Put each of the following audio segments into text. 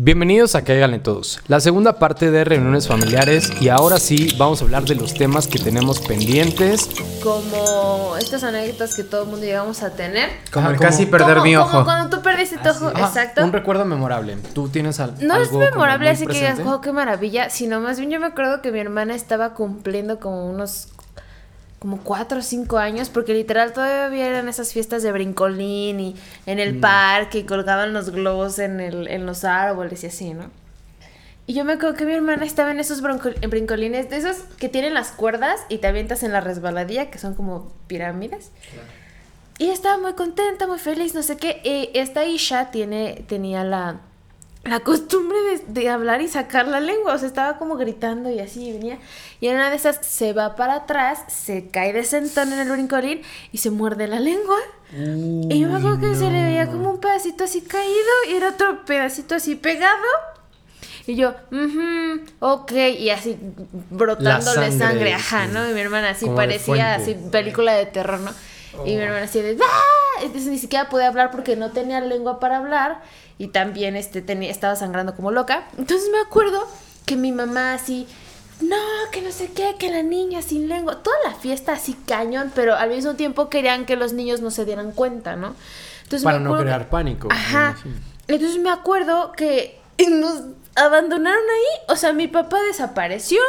Bienvenidos a Cáiganle Todos, la segunda parte de reuniones familiares y ahora sí vamos a hablar de los temas que tenemos pendientes. Como estas anécdotas que todo el mundo llegamos a tener. Como como- casi perder Como- mi como ojo. cuando tú perdiste tu ojo, Ajá, exacto. Un recuerdo memorable. ¿Tú tienes al- No es algo como memorable muy así que digas, wow, qué maravilla, sino más bien yo me acuerdo que mi hermana estaba cumpliendo como unos como cuatro o cinco años, porque literal todavía eran esas fiestas de brincolín y en el parque y colgaban los globos en, el, en los árboles y así, ¿no? Y yo me acuerdo que mi hermana estaba en esos en brincolines, de esos que tienen las cuerdas y te avientas en la resbaladilla, que son como pirámides. Y estaba muy contenta, muy feliz, no sé qué. Y esta Isha tiene, tenía la, la costumbre de, de hablar y sacar la lengua. O sea, estaba como gritando y así y venía. Y en una de esas se va para atrás, se cae de sentón en el brincolín y se muerde la lengua. y yo me acuerdo que se le veía como un pedacito así caído y era otro pedacito así pegado. Y yo, mhm, ok, y así brotándole sangre, sangre, ajá, sí. ¿no? Y mi hermana así Como parecía así película de terror, ¿no? Y mi hermana así de ¡Ah! Entonces ni siquiera podía hablar porque no tenía lengua para hablar y también este, tenía, estaba sangrando como loca. Entonces me acuerdo que mi mamá así, no, que no sé qué, que la niña sin lengua, toda la fiesta así cañón, pero al mismo tiempo querían que los niños no se dieran cuenta, ¿no? Entonces Para no crear pánico. Ajá. Entonces me acuerdo que nos abandonaron ahí. O sea, mi papá desapareció.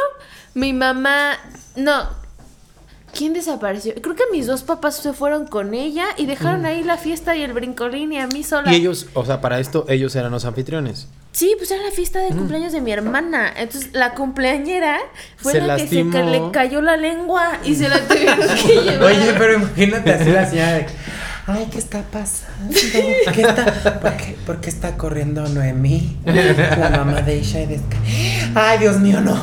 Mi mamá. No. ¿Quién desapareció? Creo que mis dos papás se fueron con ella y dejaron ahí la fiesta y el brincolín y a mí sola. Y ellos, o sea, para esto ellos eran los anfitriones. Sí, pues era la fiesta de cumpleaños de mi hermana. Entonces la cumpleañera fue Se la que se ca- le cayó la lengua y se la tuvieron que llevar. Oye, pero imagínate así la señora de. Ay, ¿qué está pasando? ¿Qué está, por, qué, por qué está corriendo Noemí? La mamá de Isha y de... Ay, Dios mío, no.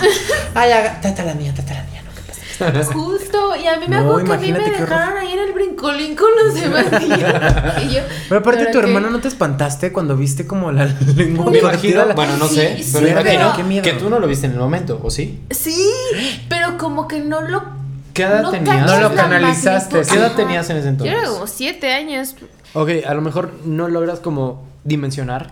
Ay, haga... trata la mía, trata la mía, no, ¿qué pasa? Justo, y a mí me No, acuerdo que a mí me dejaron ahí en el brincolín con los demás. Y yo, Pero aparte, ¿pero tu qué? hermana, ¿no te espantaste cuando viste como la lengua Me partida? imagino, La- bueno, no Sí, sé, sí, pero pero- imagino Qué miedo. que tú no lo viste en el momento, ¿o sí? Sí, pero como que no lo. ¿Qué edad no tenías? No lo canalizaste. ¿Qué edad tenías en ese entonces? Yo era como siete años. Ok, a lo mejor no logras como dimensionar.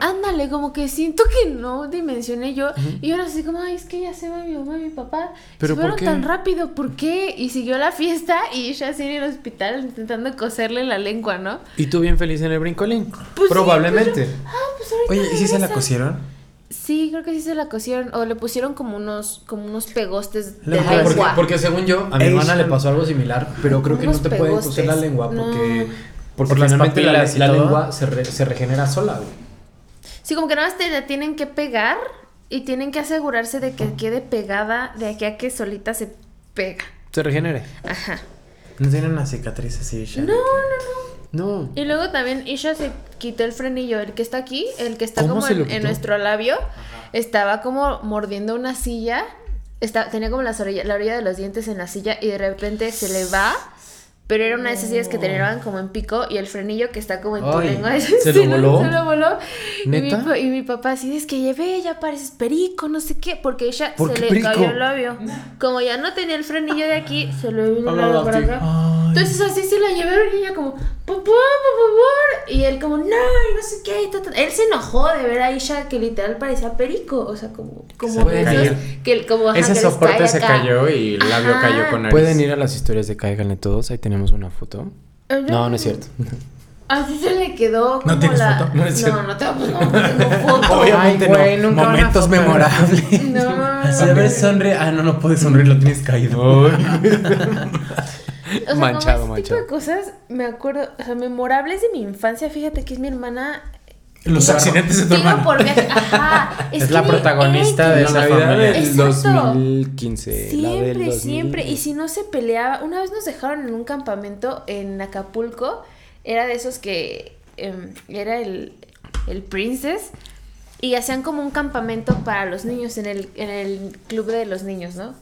Ándale, como que siento que no dimensioné yo. Y ahora así como, ay, es que ya se va mi mamá y mi papá. ¿Pero se fueron por qué? tan rápido, ¿por qué? Y siguió la fiesta y ella así en el hospital intentando coserle la lengua, ¿no? Y tú bien feliz en el brincolín. Pues sí, Probablemente. Ah, pues ahorita Oye, ¿y si se la cosieron? Sí, creo que sí se la cosieron. O le pusieron como unos, como unos pegostes de Ajá, porque, lengua. porque según yo, a mi Ey, hermana le pasó algo similar, pero creo que no te pueden coser la lengua porque, No. Porque Por finalmente la, lengua se, re- se regenera sola, güey. Sí, como que nada más te la tienen que pegar y tienen que asegurarse de que quede pegada de aquí a que solita se pega. Se regenere. Ajá. ¿No tiene una cicatriz así, Isha? No, no, no. No. Y luego también Isha se quitó el frenillo, el que está aquí, el que está ¿Cómo como en, nuestro labio, estaba como mordiendo una silla, está, tenía como las orilla- la orilla de los dientes en la silla y de repente se le va, pero era una de esas sillas que tenían como en pico y el frenillo que está como en tu Ay, lengua. ¿se lo voló? Se lo voló. Y mi, papá así, es que llevé, ya pareces perico, no sé qué, porque ella ¿Por se qué le perico? cayó el labio. Como ya no tenía el frenillo de aquí, se le vino el Hola, labio para Lati. acá. Entonces así se la llevaron y ella como, papá, por favor. Y él como, no, y no sé qué. y ta, ta. Él se enojó de ver a Isha que literal parecía perico. O sea, como, como puede esos que como ajá, Ese que soporte se acá. cayó y el labio Ajá. cayó con nariz. Pueden ir a las historias de Cáiganle Todos, ahí tenemos una foto. No, no es cierto. Así se le quedó como ¿No tienes la... foto? No No, es no, tengo, no, no tengo foto. Obviamente Ay, güey, no. nunca van a Momentos foto. memorables. No. Así, a ver, sonríe. Ah, no, no puedes sonreír, lo tienes caído. O sea, Manchado, como ese tipo manchado. de cosas, me acuerdo, o sea, memorables de mi infancia, fíjate que es mi hermana Los accidentes de tu por viaje. Ajá. Es la que protagonista de La esa Navidad familia. del Exacto. 2015. la del Siempre, 2000. siempre. Y si no se peleaba, una vez nos dejaron en un campamento en Acapulco. Era de esos que em, era el, el Princess. Y hacían como un campamento para los niños en el, en el club de los niños, ¿no?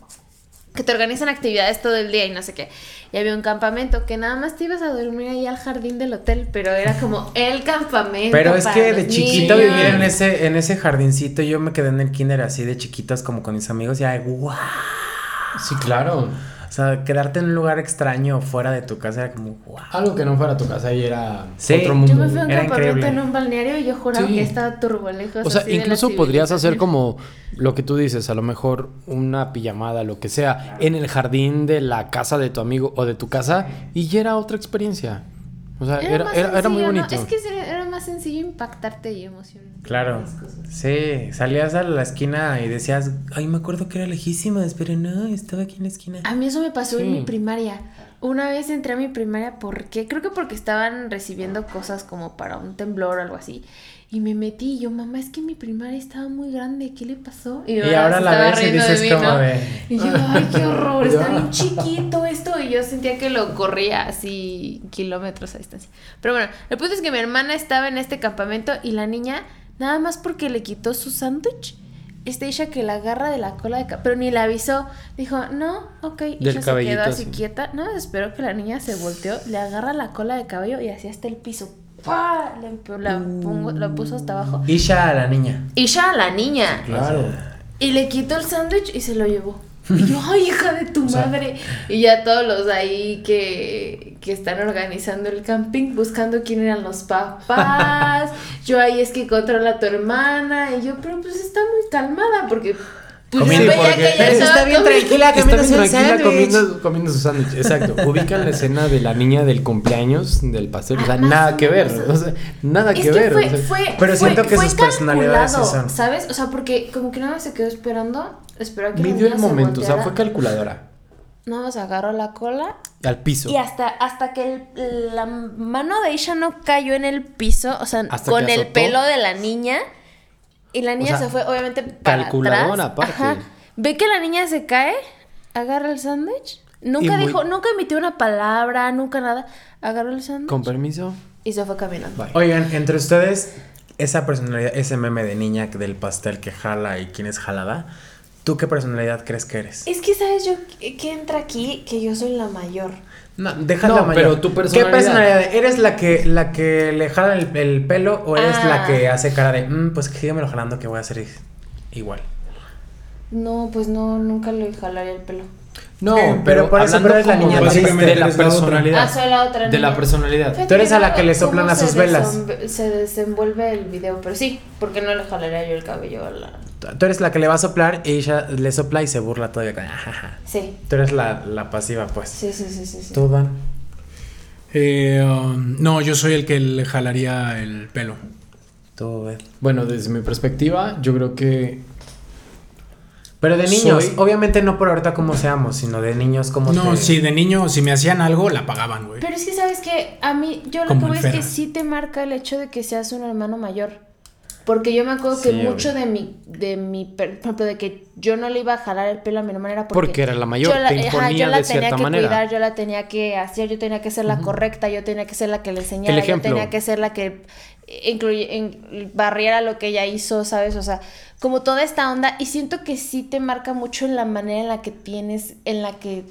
Que te organizan actividades todo el día y no sé qué. Y había un campamento que nada más te ibas a dormir ahí al jardín del hotel, pero era como el campamento. Pero es que de chiquito niños. vivir en ese, en ese jardincito, yo me quedé en el kinder así de chiquitos como con mis amigos y ay, guau. Sí, claro. O sea, quedarte en un lugar extraño fuera de tu casa era como, wow. Algo que no fuera tu casa y era Sí. otro Yo mundo. me fui a un Era campamento increíble. en un balneario y yo juraba Sí. que estaba turbolejos. O sea, incluso podrías hacer como lo que tú dices, a lo mejor una pijamada, lo que sea, en el jardín de la casa de tu amigo o de tu casa y ya era otra experiencia. O sea, era, era, era muy sencillo, ¿no? bonito. Es que era más sencillo impactarte y emocionarte. Claro. Sí, salías a la esquina y decías, ay, me acuerdo que era lejísimas, pero no, estaba aquí en la esquina. A mí eso me pasó Sí. en mi primaria. Una vez entré a mi primaria, ¿por qué? Creo que porque estaban recibiendo cosas como para un temblor o algo así. Y me metí y yo, mamá, es que mi primaria estaba muy grande, ¿qué le pasó? Y ahora la estaba ves y riendo de dices mí, de... Y yo, ay, qué horror, está bien chiquito esto. Y yo sentía que lo corría así kilómetros a distancia. Pero bueno, el punto es que mi hermana estaba en este campamento y la niña, nada más porque le quitó su sándwich, esta Isha que la agarra de la cola de ca- pero ni la avisó. Dijo, no, ok. Del Isha se quedó así así. quieta. No, espero que la niña se volteó, le agarra la cola de cabello y así hasta el piso. ¡Pah! La, pongo- la puso hasta abajo. Isha a la niña. Isha, la niña. Claro. Y le quitó el sándwich y se lo llevó. Y yo, ay, hija de tu madre. Y ya todos los ahí que, que están organizando el camping, buscando quién eran los papás. Yo ahí es que controla a tu hermana. Y yo, pero pues está muy calmada porque pues, Comiendo, veía porque- que ella Pero estaba está bien comiendo. tranquila Está comiendo bien su tranquila sándwich. comiendo, comiendo su sándwich. Exacto. Ubican la escena de la niña del cumpleaños del pastel. O sea, Ah, más nada que ver. O sea, nada Es que que ver. fue, o sea. fue, Pero fue- siento que fue sus personalidades sí son. ¿Sabes? O sea, porque como que nada más se quedó esperando. Esperó a que Midió el niña se momento. O sea, fue calculadora. Nada más agarró la cola Al piso. Y hasta, hasta que el- la mano de Isha no cayó en el piso, o sea, Hasta con el pelo de la niña. Y la niña sea, se fue, obviamente, para calculadora atrás. aparte. Ve que la niña se cae, agarra el sándwich. Nunca muy- dijo, nunca emitió una palabra, nunca nada. Agarró el sándwich Con permiso. y se fue caminando. Bye. Oigan, entre ustedes, esa personalidad, ese meme de niña del pastel que jala y quién es jalada, ¿tú qué personalidad crees que eres? Es que, ¿sabes yo qué entra aquí? Que yo soy la mayor. No, deja No, la mayor. pero tu personalidad. ¿Qué personalidad? ¿Eres la que, la que le jala el, el pelo o eres Ah. la que hace cara de, "Mm, pues síguemelo jalando que voy a hacer igual? No, pues no, nunca le jalaría el pelo. No, Sí, pero, pero por eso, hablando pero es la niña de, la personalidad. Ah, soy la otra de la niña. personalidad. Fíjate Tú eres a la que le soplan a sus velas. Se desenvuelve el video, pero sí, porque no le jalaría yo el cabello a la... Tú eres la que le va a soplar y ella le sopla y se burla todavía. Sí, Tú eres la, la pasiva, pues. sí, sí, sí, sí. sí. Tú, Dan. Eh, um, no, yo soy el que le jalaría el pelo. Tú, Ed. Bueno, desde mi perspectiva, yo creo que Pero de niños, Soy- obviamente no por ahorita como seamos, sino de niños como No, te- si de niño, si me hacían algo, la pagaban, güey. Pero es que, ¿sabes que A mí, yo lo Como que el es que sí te marca el hecho de que seas un hermano mayor. Porque yo me acuerdo Sí, que mucho obvio. de mi, de mi, per- por ejemplo, de que yo no le iba a jalar el pelo a mi hermana era porque, Porque era la mayor, yo la, te ajá, yo la de tenía cierta que manera. cuidar, yo la tenía que hacer, yo tenía que ser la correcta, yo tenía que ser la que le enseñara, yo tenía que ser la que incluye, en- barriera lo que ella hizo, ¿sabes? O sea, como toda esta onda y siento que sí te marca mucho en la manera en la que tienes, en la que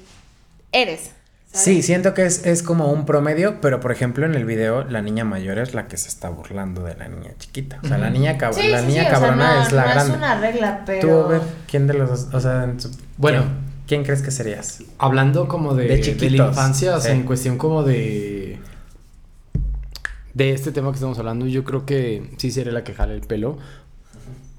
eres. ¿sabes? Sí, siento que es, es como un promedio, pero por ejemplo en el video la niña mayor es la que se está burlando de la niña chiquita. O sea, la niña, cab- Sí, la sí, niña sí, o sea, cabrona no- es la no grande. Es una regla, Tú, pero. Beth, ¿quién de los dos? O sea, en su- Bueno. ¿quién, quién crees que serías? hablando como de, De de, la infancia, o sea, en cuestión como de de este tema que estamos hablando, yo creo que sí sería la que jala el pelo.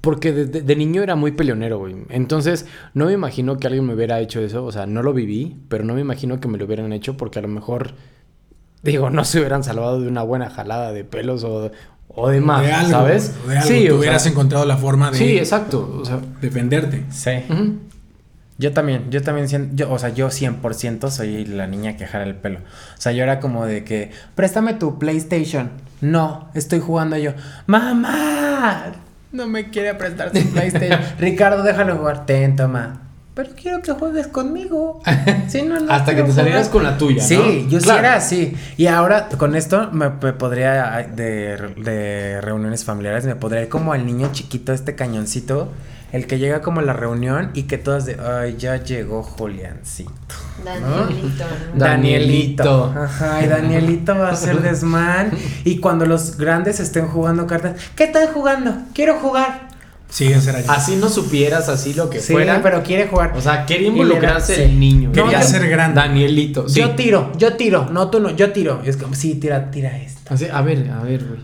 Porque de, de- de niño era muy peleonero, güey. Entonces, no me imagino que alguien me hubiera hecho eso. O sea, no lo viví, pero no me imagino que me lo hubieran hecho porque a lo mejor, digo, no se hubieran salvado de una buena jalada de pelos o, o de más, de algo, ¿sabes? De algo. Sí, Tú o hubieras sea, encontrado la forma de sí, exacto. O sea, defenderte. Sí. Yo también, yo también siento, yo, o sea, yo 100% soy la niña que jala el pelo. O sea, yo era como de que, préstame tu PlayStation. No, estoy jugando yo. ¡Mamá! No me quiere prestar su PlayStation. Ricardo, déjalo jugar. Ten, toma. Pero quiero que juegues conmigo. Si no, no Hasta que te salieras jugar. con la tuya, ¿no? Sí, yo sí Claro. era así. Y ahora con esto me, me podría, de, de reuniones familiares, me podría ir como el niño chiquito, este cañoncito, el que llega como a la reunión y que todas de, ay, ya llegó Juliancito. Danielito. ¿no? Danielito. Ajá, y Danielito va a ser desmán. Y cuando los grandes estén jugando cartas, ¿qué están jugando? Quiero jugar. Sí, ese era yo. Así no supieras así lo que Sí, fuera. pero quiere jugar. O sea, le involucrarse da- el sí. niño. Quería No, ser grande. Danielito. Sí. Yo tiro, yo tiro. No, tú no, yo tiro. Y es como, sí, tira, tira esto. Así, a ver, a ver, güey.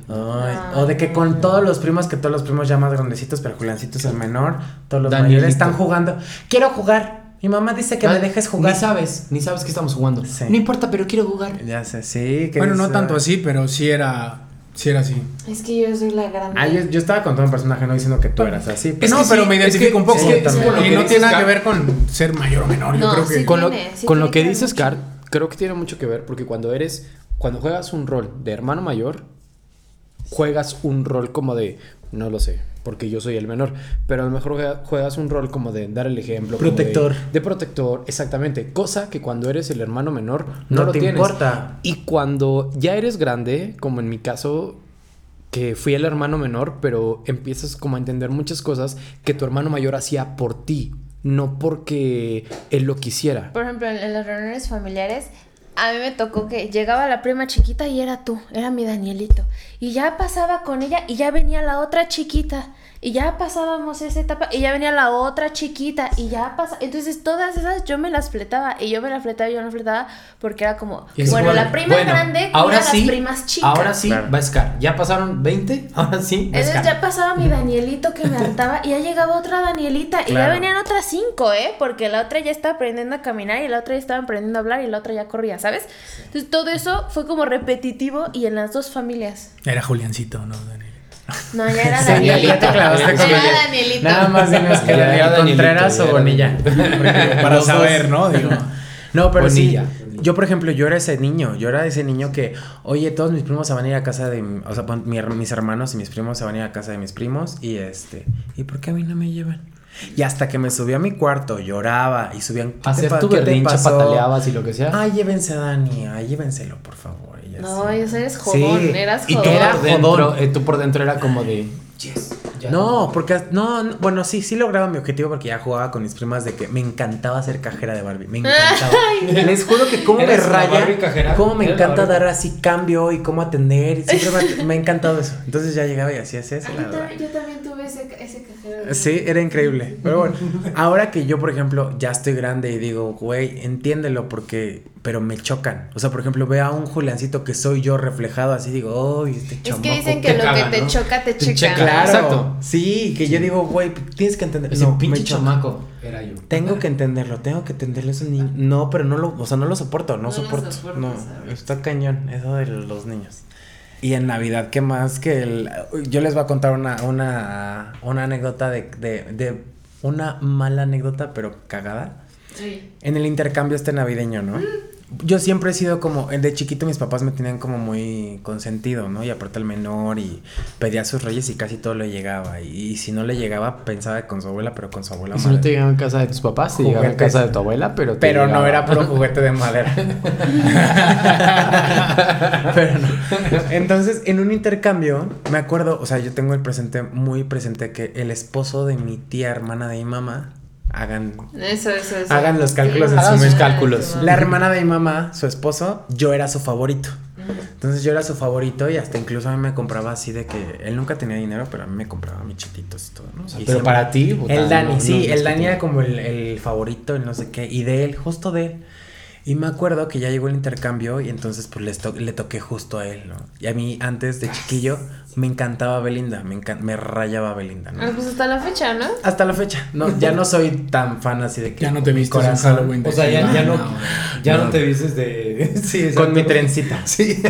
O de que con todos los primos, que todos los primos ya más grandecitos, pero Juliancito es el menor, todos los Danielito. mayores están jugando. Quiero jugar. Mi mamá dice que Ah, me dejes jugar. Ni sabes, ni sabes que estamos jugando. Sí. No importa, pero quiero jugar. Ya sé, sí. Que Bueno, no tanto ah, así, pero sí era, sí era así. Es que yo soy la grande. Ah, yo, yo estaba con todo un personaje, no diciendo que tú eras así. Pero- no, pero me es identifico que- un poco. es que- es como lo y no tiene nada que ver con ser mayor o menor. Yo No, creo que. sí. Con lo, tiene, sí con lo que que ver dices, mucho. Car, creo que tiene mucho que ver porque cuando eres, cuando juegas un rol de hermano mayor, juegas un rol como de, no lo sé, porque yo soy el menor, pero a lo mejor juega- juegas un rol como de dar el ejemplo. de- Protector. De, protector, exactamente. Cosa que cuando eres el hermano menor no, No lo te tienes. importa. Y cuando ya eres grande, como en mi caso, que fui el hermano menor, pero empiezas como a entender muchas cosas que tu hermano mayor hacía por ti, no porque él lo quisiera. Por ejemplo, en las reuniones familiares, a mí me tocó que llegaba la prima chiquita y era tú, era mi Danielito. Y ya pasaba con ella y ya venía la otra chiquita. Y ya pasábamos esa etapa y ya venía la otra chiquita y ya pasa. Entonces todas esas yo me las fletaba y yo me las fletaba y yo me las fletaba porque era como, es bueno, la prima bueno, grande ahora a las sí, primas chicas. Ahora sí, Claro. va a Scar. Ya pasaron 20, ahora sí, va a Entonces ya pasaba mi Danielito que me hartaba y ya llegaba otra Danielita y ya venían otras cinco, ¿eh? Porque la otra ya estaba aprendiendo a caminar y la otra ya estaba aprendiendo a hablar y la otra ya corría, ¿sabes? Entonces todo eso fue como repetitivo y en las dos familias. Era Juliancito, ¿no? Daniel? No, ya era Sí, ya- Danielito. ya te con Era. Danielito. Nada más dinos que Daniel era Danielito, Contreras o Bonilla. Para saber. ¿no? Digo. No, pero Bonilla. sí. Yo, por ejemplo, yo era ese niño. Yo era ese niño que, oye, todos mis primos se van a ir a casa de. mi- O sea, mi mis hermanos y mis primos se van a ir a casa de mis primos. Y este. ¿Y por qué a mí no me llevan? Y hasta que me subí a mi cuarto, lloraba y subían. ¿qué te Hacer tu pasó? pataleabas y lo que sea. Ay, llévense a Dani. Ay, llévenselo, por favor. No, así. eso eres jodón, Sí. eras y tú jodón. Era por, dentro, jodón. eh, tú por dentro era como de, yes. ya. No, porque no, no, bueno, sí, sí lograba mi objetivo porque ya jugaba con mis primas de que me encantaba ser cajera de Barbie, me encantaba. Les juro que cómo me ¿Eres la raya, cómo me ¿Eres la encanta dar así cambio y cómo atender, y siempre me, me ha encantado eso. Entonces ya llegaba y hacía eso, la yo, verdad. también, yo ese, cajero. Sí, era increíble. Pero bueno, ahora que yo, por ejemplo, ya estoy grande y digo, güey, entiéndelo porque, pero me chocan. O sea, por ejemplo, veo a un Juliancito que soy yo reflejado así, digo, uy, este Es chamaco. que dicen que lo caga, que te ¿no? choca, te Te checa. checa. Claro, Exacto. Sí, que yo digo, güey, tienes que entender. Ese no, pinche chamaco era yo. Tengo que entenderlo, tengo que entenderlo. Es un niño. No, pero no lo, o sea, no lo soporto, no, No lo soporto. soportas, no, ¿sabes? está cañón, eso de los niños. Y en Navidad, ¿qué más que el. Yo les voy a contar una, una, una anécdota de, de, de. Una mala anécdota, pero cagada. Sí. En el intercambio este navideño, ¿no? Yo siempre he sido como, de chiquito mis papás me tenían como muy consentido, ¿no? Y aparte el menor y pedía a sus reyes y casi todo le llegaba. Y, y si no le llegaba, pensaba con su abuela, pero con su abuela Y si no te llegaba en casa de tus papás, te llegaba en casa de tu abuela, pero te Pero no era puro juguete de madera. Pero no. Entonces, en un intercambio, me acuerdo, o sea, yo tengo el presente muy presente que el esposo de mi tía hermana de mi mamá hagan Eso, eso, eso. Hagan los cálculos Sí, en su sus cálculos. La hermana de mi mamá, su esposo, yo era su favorito. Entonces yo era su favorito y hasta incluso a mí me compraba así de que él nunca tenía dinero, pero a mí me compraba mis chetitos y todo, ¿no? O sea, Y pero para ti, el Dani, no, sí, no, el Dani era como el, el favorito, el no sé qué, y de él, justo de él. Y me acuerdo que ya llegó el intercambio y entonces pues les to- le toqué justo a él, ¿no? Y a mí antes de chiquillo me encantaba Belinda, me, encan- me rayaba Belinda, ¿no? Ah, pues hasta la fecha, ¿no? Hasta la fecha, no, ya no soy tan fan así de que Ya no te vistes en Halloween. O sea, ya, ya no, Ivana, ya No. no te dices de... Sí, Con mi trencita. Sí.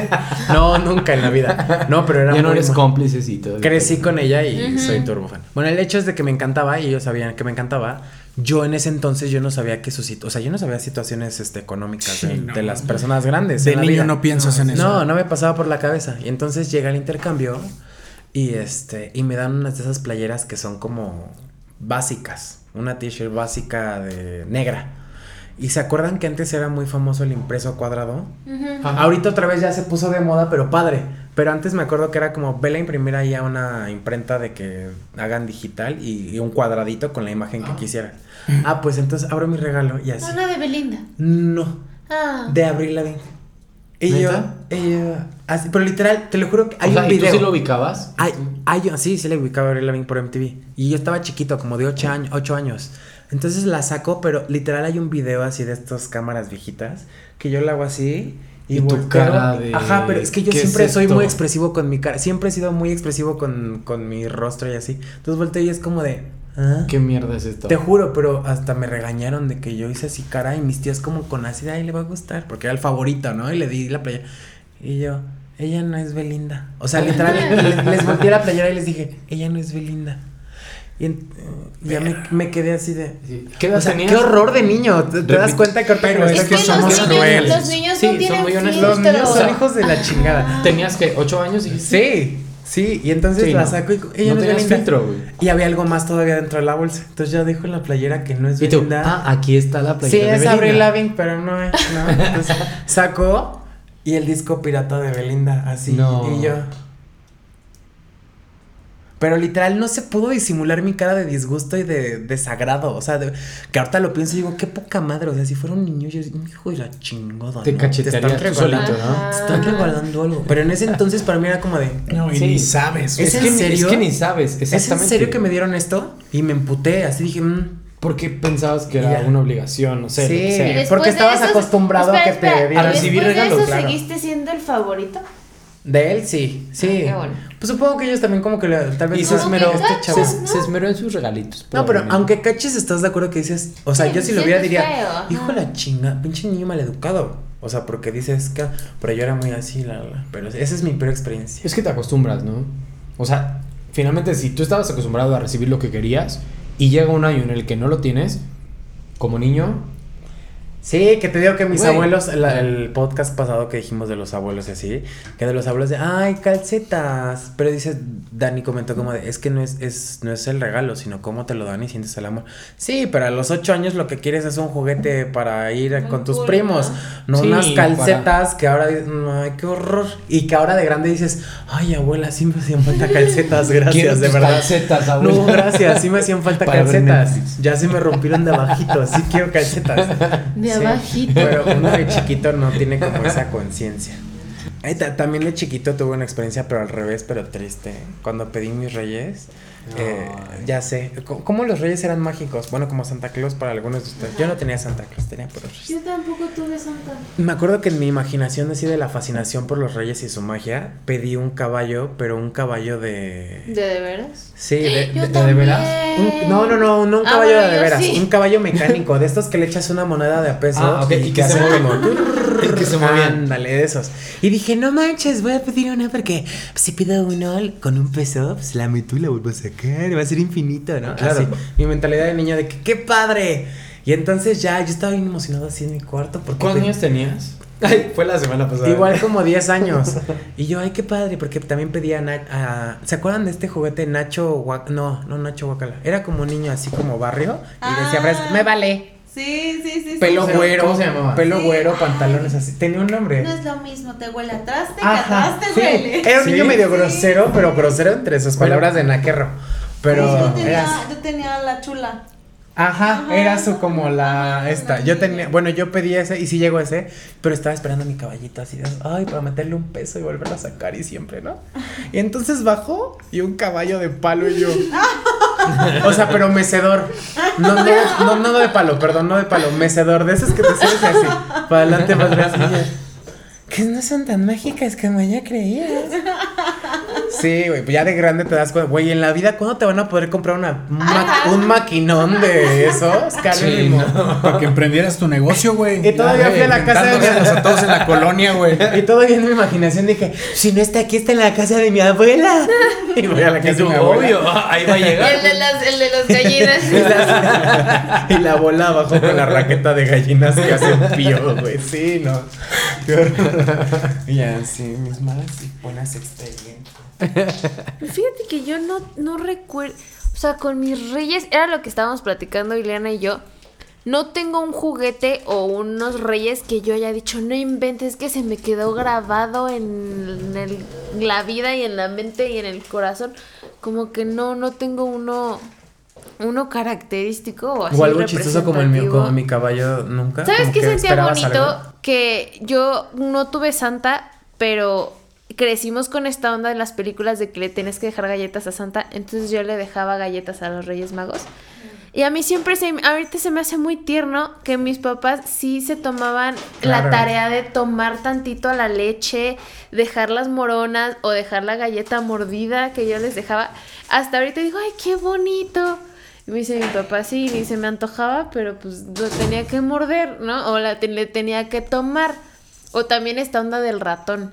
No, nunca en la vida. No, pero era ya no muy- eres cómplices y todo. Crecí con ella y Ujú. soy turbo fan. Bueno, el hecho es de que me encantaba y ellos sabían que me encantaba. Yo en ese entonces yo no sabía que su situ- o sea, yo no sabía situaciones este, económicas Sí, de, no. de las personas grandes. De niño no piensas en eso. No, no me pasaba por la cabeza. Y entonces llega el intercambio y este y me dan unas de esas playeras que son como básicas, una t-shirt básica de negra. ¿Y se acuerdan que antes era muy famoso el impreso cuadrado? Ahorita otra vez ya se puso de moda, pero padre. Pero antes me acuerdo que era como, vela imprimir ahí a una imprenta de que hagan digital y, y un cuadradito con la imagen que quisieran. Ah, pues entonces abro mi regalo y así. Una de Belinda. No, Ah. de Abril Lavigne. Y y yo, Así, pero literal, te lo juro que hay o sea, un ¿y video. tú sí lo ubicabas? Ay, ay, yo- sí, sí le ubicaba a Avril Lavigne por MTV. Y yo estaba chiquito, como de 8 años, ocho años. Entonces la saco, pero literal hay un video así de estas cámaras viejitas que yo la hago así. Y, Y tu volteo. cara de, Ajá, pero es que yo ¿qué es siempre soy muy expresivo con mi cara. Siempre he sido muy expresivo con, con mi rostro y así. Entonces volteo y es como de. ¿ah? ¿Qué mierda es esto? Te juro, pero hasta me regañaron de que yo hice así cara y mis tías como con así de ay le va a gustar, porque era el favorito, ¿no? Y le di la playa. Y yo, ella no es Belinda. O sea, literal, les, les volteé la playera y les dije, ella no es Belinda. Y en- ya me, me quedé así de. Sí. ¿Qué edad O sea, tenías? qué horror de niño. ¿Te, te das cuenta que ahorita Pero es Es que somos niños, crueles. los niños Sí, no son tienen muy honestos. Los niños filtro. son hijos de la chingada. ¿Tenías que ¿8 años? dijiste? Sí, sí. Y entonces Sí, la no. saco y ella No no, es filtro, güey. Y había algo más todavía dentro de la bolsa. Entonces ya dejo en la playera que no es Y tú, Belinda. ah, aquí está la Sí, playera es de Avril Belinda. Lavigne, pero no es. No. Entonces, sacó y el disco pirata de Belinda, así. No. Y yo. Pero literal no se pudo disimular mi cara de disgusto y de desagrado. O sea, de- que ahorita lo pienso y digo, qué poca madre. O sea, si fuera un niño, yo hijo de la chingada. Te ¿no? cachetearías solito, ¿no? Te están regalando algo. Pero en ese entonces para mí era como de. No, y Sí. ni sabes. ¿Es Es, en que, serio? es que ni sabes, ¿Es en exactamente. serio que me dieron esto? Y me emputé. Así dije, mmm. Porque pensabas que era una obligación, no sé, Sí. sea. porque estabas eso- acostumbrado a que te espera, dieran- A recibir regalos, de eso claro. seguiste siendo el favorito? De él sí, sí. Ah, qué bueno. Pues supongo que ellos también como que le- tal vez Y se esmeró que este chavo. Se, se esmeró en sus regalitos. No, pero aunque caches, ¿estás de acuerdo que dices? O sea, Sí, yo si lo viera diría, feo, hijo de la chinga, pinche niño maleducado. O sea, porque dices que, pero yo era muy así, la, la. Pero esa es mi peor experiencia. Es que te acostumbras, ¿no? O sea, finalmente si tú estabas acostumbrado a recibir lo que querías y llega un año en el que no lo tienes, como niño, Sí, que te digo que mis Güey. abuelos, la- el podcast pasado que dijimos de los abuelos y así, que de los abuelos de, ay, calcetas. Pero dice, Dani comentó como de, es que no es, es, no es el regalo, sino cómo te lo dan y sientes el amor. Sí, pero a los ocho años lo que quieres es un juguete para ir Muy con tus cool, primos, no Sí, unas para- calcetas que ahora, dices, ay, qué horror. Y que ahora de grande dices, ay, abuela, sí me hacían falta calcetas, gracias, de verdad. calcetas, abuela. No, gracias, sí me hacían falta Para calcetas. Ya se me rompieron de abajito, sí quiero calcetas. De Sí, abajito. Pero uno de chiquito no tiene como esa conciencia. También de chiquito tuve una experiencia, pero al revés, pero triste. Cuando pedí mis reyes, eh, ya sé, ¿cómo los reyes eran mágicos? Bueno, como Santa Claus para algunos de ustedes. Yo no tenía Santa Claus, tenía puros reyes. Yo tampoco tuve Santa. Me acuerdo que en mi imaginación, así de la fascinación por los reyes y su magia, pedí un caballo, pero un caballo de... ¿De de veras? Sí, de, Yo de- de- de veras? un- no, no, no, no un Ah, caballo bueno, de yo veras, sí. un caballo mecánico, de estos que le echas una moneda de a peso Ah, y que se mueven. como- Y que se movían. Ándale, de esos. Y dije, no manches, voy a pedir una porque si pido uno con un peso, pues la meto y la vuelvo a sacar, va a ser infinito, ¿no? Claro. Así, mi mentalidad de niño de que qué padre. Y entonces ya, yo estaba bien emocionado así en mi cuarto porque ¿Cuántos años tenías? Ay, fue la semana pasada. Igual como 10 años. Y yo, ay, qué padre, porque también pedía a, ¿Se acuerdan de este juguete Nacho Guac- No, no Nacho Guacala. Era como un niño así como barrio. Y decía, Ah. "Fresco, me vale. Sí, sí, sí. sí. Pelo ¿Cómo se- güero. cómo se llamaba? Pelo Sí. güero, pantalones así. Tenía un nombre. No es lo mismo, te huele a traste que Ajá. atrás te sí. huele. Era un Sí. niño medio Sí. grosero, pero grosero entre sus palabras de naquerro. Pero yo, tenía, yo tenía la chula. Ajá, Ajá. era su como la esta. Yo tenía, bueno, yo pedí ese y sí llegó ese, pero estaba esperando a mi caballito así de, ay, para meterle un peso y volverlo a sacar y siempre, ¿no? Y entonces bajó y un caballo de palo y yo. O sea, pero mecedor. No, no, no, de palo, perdón, no de palo, mecedor, de esos que te subes así, para adelante, para atrás. Que no son tan mágicas como ya creías. Sí, güey, pues ya de grande te das cuenta, güey, en la vida, ¿cuándo te van a poder comprar una, un, ma- un maquinón de esos? Sí, no. Para que emprendieras tu negocio, güey. Y todavía fui a la casa de mi a todos en la colonia, güey. Y todavía en mi imaginación dije, si no está aquí, está en la casa de mi abuela. Y voy a la casa de mi abuela. Obvio, ahí va a llegar. El de las, el de las gallinas. Y la, y la bola abajo con la raqueta de gallinas que hace pío, güey. Sí, no. Qué horror. Ya, sí, mis malas y buenas experiencias. Fíjate que yo no, no recuerdo. O sea, con mis reyes, era lo que estábamos platicando Ileana y yo. No tengo un juguete o unos reyes que yo haya dicho, no inventes, que se me quedó grabado en, el- la vida y en la mente y en el corazón. Como que no, no tengo uno, uno característico o así. O algo chistoso como el mío, representativo. como mi caballo nunca. ¿Sabes qué sentía bonito? algo. Que yo no tuve Santa, pero crecimos con esta onda de las películas de que le tienes que dejar galletas a Santa, entonces yo le dejaba galletas a los Reyes Magos. Y a mí siempre se, ahorita se me hace muy tierno que mis papás sí se tomaban la tarea de tomar tantito a la leche, dejar las moronas o dejar la galleta mordida que yo les dejaba. Hasta ahorita digo, ay, qué bonito. Y me dice mi papá, sí, y se me antojaba, pero pues lo tenía que morder, ¿no? O la, le tenía que tomar. O también esta onda del ratón.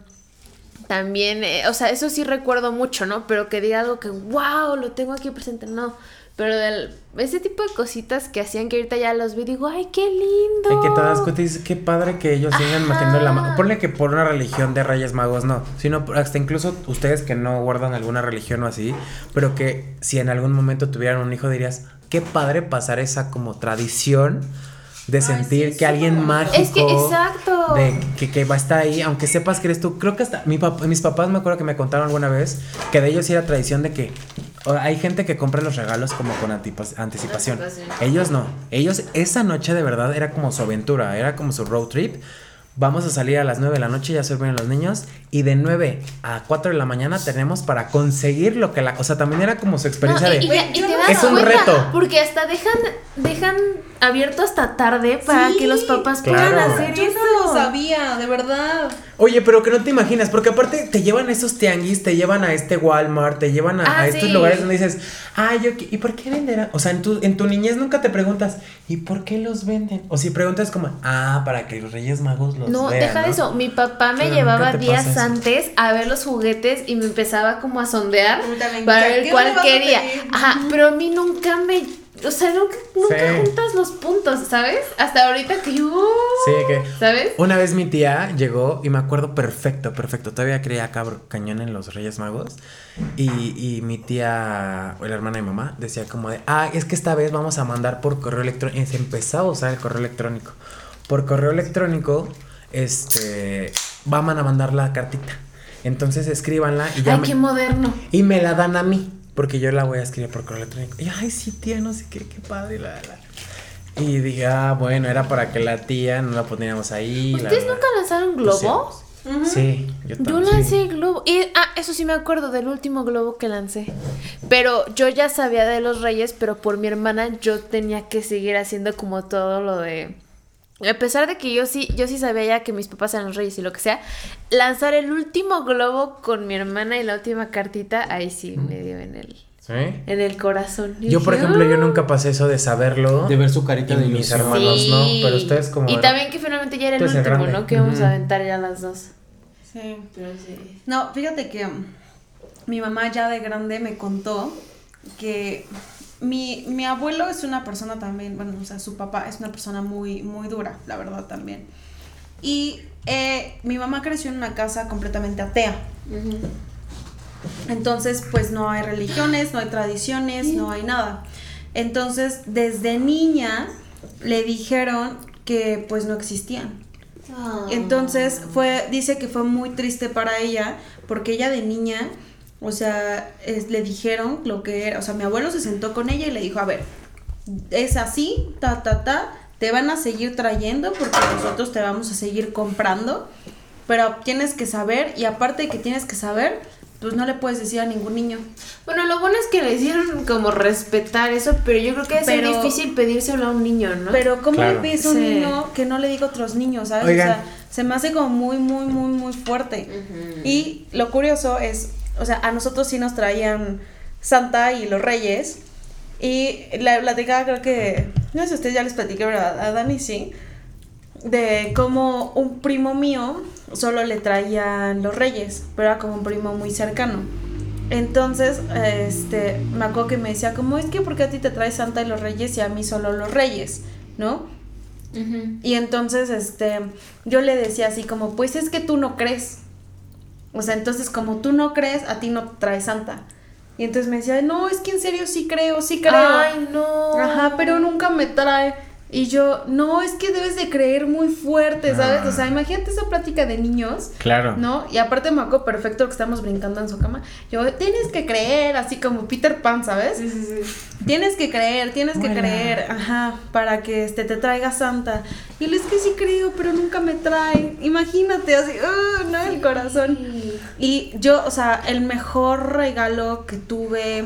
También, eh, o sea, eso sí recuerdo mucho, ¿no? Pero que diga algo que, wow, lo tengo aquí presente, no. Pero del, ese tipo de cositas que hacían que ahorita ya los vi, digo, ay, qué lindo. Y que te das cuenta y dices, qué padre que ellos sigan Ajá. metiendo la mano. Ponle que por una religión de Reyes Magos, no. Sino por- hasta incluso ustedes que no guardan alguna religión o así, pero que si en algún momento tuvieran un hijo dirías, qué padre pasar esa como tradición de sentir sí, que alguien mágico. Es que, exacto. De que, que va a estar ahí, aunque sepas que eres tú. Creo que hasta mi pap- mis papás me acuerdo que me contaron alguna vez que de ellos era tradición de que hay gente que compra los regalos como con. Anticipación. Ellos no. Ellos esa noche de verdad era como su aventura, era como su road trip. Vamos a salir a las 9 de la noche, ya se ven los niños. Y de 9 a 4 de la mañana tenemos para conseguir lo que la. O sea, también era como su experiencia No, y, de. y y Es un cuenta, reto. Porque hasta dejan, dejan abierto hasta tarde para Sí, que los papás claro. puedan hacer Yo eso. no lo sabía, de verdad. Oye, pero que no te imaginas, porque aparte te llevan a esos tianguis, te llevan a este Walmart, te llevan a, Ah, a estos sí. lugares donde dices, ay, yo, ¿y por qué venderán? O sea, en tu, en tu niñez nunca te preguntas, ¿y por qué los venden? O si preguntas como, ah, para que los Reyes Magos los No, vean, deja de ¿no? eso. Mi papá me Claro, llevaba te días antes a ver los juguetes y me empezaba como a sondear también, para ver ¿qué cuál quería. Ajá, pero a mí nunca me. O sea, nunca, nunca Sí. juntas los puntos, ¿sabes? Hasta ahorita que yo. Sí, que ¿Sabes? una vez mi tía llegó y me acuerdo perfecto, perfecto. Todavía creía cabro, cañón en los Reyes Magos. Y, y mi tía, o la hermana de mi mamá, decía como de, ah, es que esta vez vamos a mandar por correo electrónico. Y se empezaba a usar el correo electrónico. Por correo electrónico, este, van a mandar la cartita. Entonces escríbanla y ya Ay, me- qué moderno. y me la dan a mí, porque yo la voy a escribir por correo electrónico. Y ay, sí, tía, no sé qué, qué padre. La, la. Y dije, ah, bueno, era para que la tía no la poniéramos ahí. ¿Ustedes la- nunca lanzaron globos? Sí, yo Yo también. lancé globo. Y, ah, eso sí me acuerdo del último globo que lancé. Pero yo ya sabía de los reyes, pero por mi hermana yo tenía que seguir haciendo como todo lo de. A pesar de que yo sí, yo sí sabía ya que mis papás eran los reyes y lo que sea, lanzar el último globo con mi hermana y la última cartita, ahí sí me dio en el, ¿Sí? en el corazón. Y Yo, por ejemplo, yo nunca pasé eso de saberlo. De ver su carita Y de mis ilusión. hermanos. no, pero ustedes como Y era- también que finalmente ya era el último, grande. ¿no? Que íbamos a aventar ya las dos. Sí. Pero sí. No, fíjate que mm, mi mamá ya de grande me contó que mi, mi abuelo es una persona también, bueno, o sea, su papá es una persona muy, muy dura, la verdad también. Y eh, mi mamá creció en una casa completamente atea. Entonces, pues no hay religiones, no hay tradiciones, no hay nada. Entonces, desde niña le dijeron que pues no existían. Entonces fue, dice que fue muy triste para ella, porque ella de niña, o sea, es- le dijeron lo que era, o sea, mi abuelo se sentó con ella y le dijo, a ver, es así, ta, ta, ta, te van a seguir trayendo porque nosotros te vamos a seguir comprando, pero tienes que saber, y aparte de que tienes que saber, pues no le puedes decir a ningún niño. Bueno, lo bueno es que le hicieron como respetar eso, pero yo creo que es difícil pedírselo a un niño, ¿no? Pero ¿cómo Claro. le pides a un Sí. niño que no le diga a otros niños, sabes? Oigan. O sea, se me hace como muy, muy, muy, muy fuerte. Y lo curioso es, o sea, a nosotros sí nos traían Santa y los Reyes. Y la platicaba, creo que, no sé si ustedes ya les platiqué, ¿verdad? A Dani sí. De cómo un primo mío solo le traían los Reyes, pero era como un primo muy cercano. Entonces, este, me acuerdo que me decía, como es que porque a ti te trae Santa y los Reyes y a mí solo los Reyes, ¿no? Y entonces, este, yo le decía así como, pues es que tú no crees. O sea, entonces como tú no crees, a ti no te trae Santa. Y entonces me decía, no, es que en serio sí creo, sí creo. Ay, no. Ajá, pero nunca me trae. Y yo, no, es que debes de creer muy fuerte, ¿sabes? Ah. O sea, imagínate esa plática de niños. Claro. ¿No? Y aparte me acuerdo perfecto que estamos brincando en su cama. Yo, tienes que creer, así como Peter Pan, ¿sabes? Sí, sí, sí. Tienes que creer, tienes que creer, ajá, para que este, te traiga Santa. Y él es que sí creo, pero nunca me trae. Imagínate, así, ¡ah! no, el corazón. Y yo, o sea, el mejor regalo que tuve.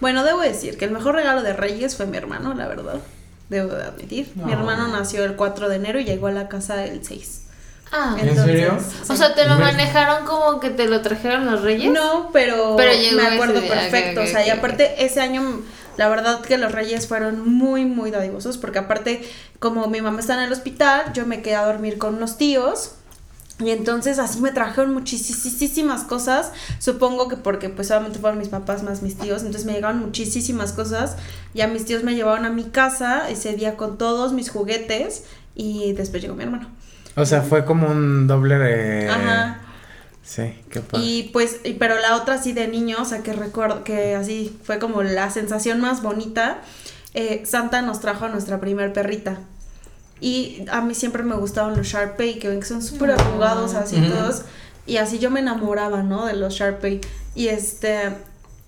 Bueno, debo decir que el mejor regalo de Reyes fue mi hermano, la verdad. Debo de admitir. Mi hermano nació el 4 de enero y llegó a la casa el 6. Ah. ¿En serio? O sea, ¿te lo manejaron como que te lo trajeron los reyes? No, pero, me acuerdo día, perfecto. o sea, y aparte ese año, la verdad que los reyes fueron muy, muy dadivosos, porque aparte, como mi mamá está en el hospital, yo me quedé a dormir con unos tíos. Y entonces así me trajeron muchísimas cosas. Supongo que porque pues solamente fueron mis papás más mis tíos. Entonces me llegaron muchísimas cosas. Ya mis tíos me llevaron a mi casa ese día con todos mis juguetes. Y después llegó mi hermano. O sea, fue como un doble de. Ajá. Sí, qué padre. Y pues, y- pero la otra así de niño, o sea, que recuerdo que así fue como la sensación más bonita. eh, Santa nos trajo a nuestra primer perrita. Y a mí siempre me gustaban los Sharpei, que ven que son súper arrugados así Ujú. todos. Y así yo me enamoraba, ¿no? De los Sharpei. Y este,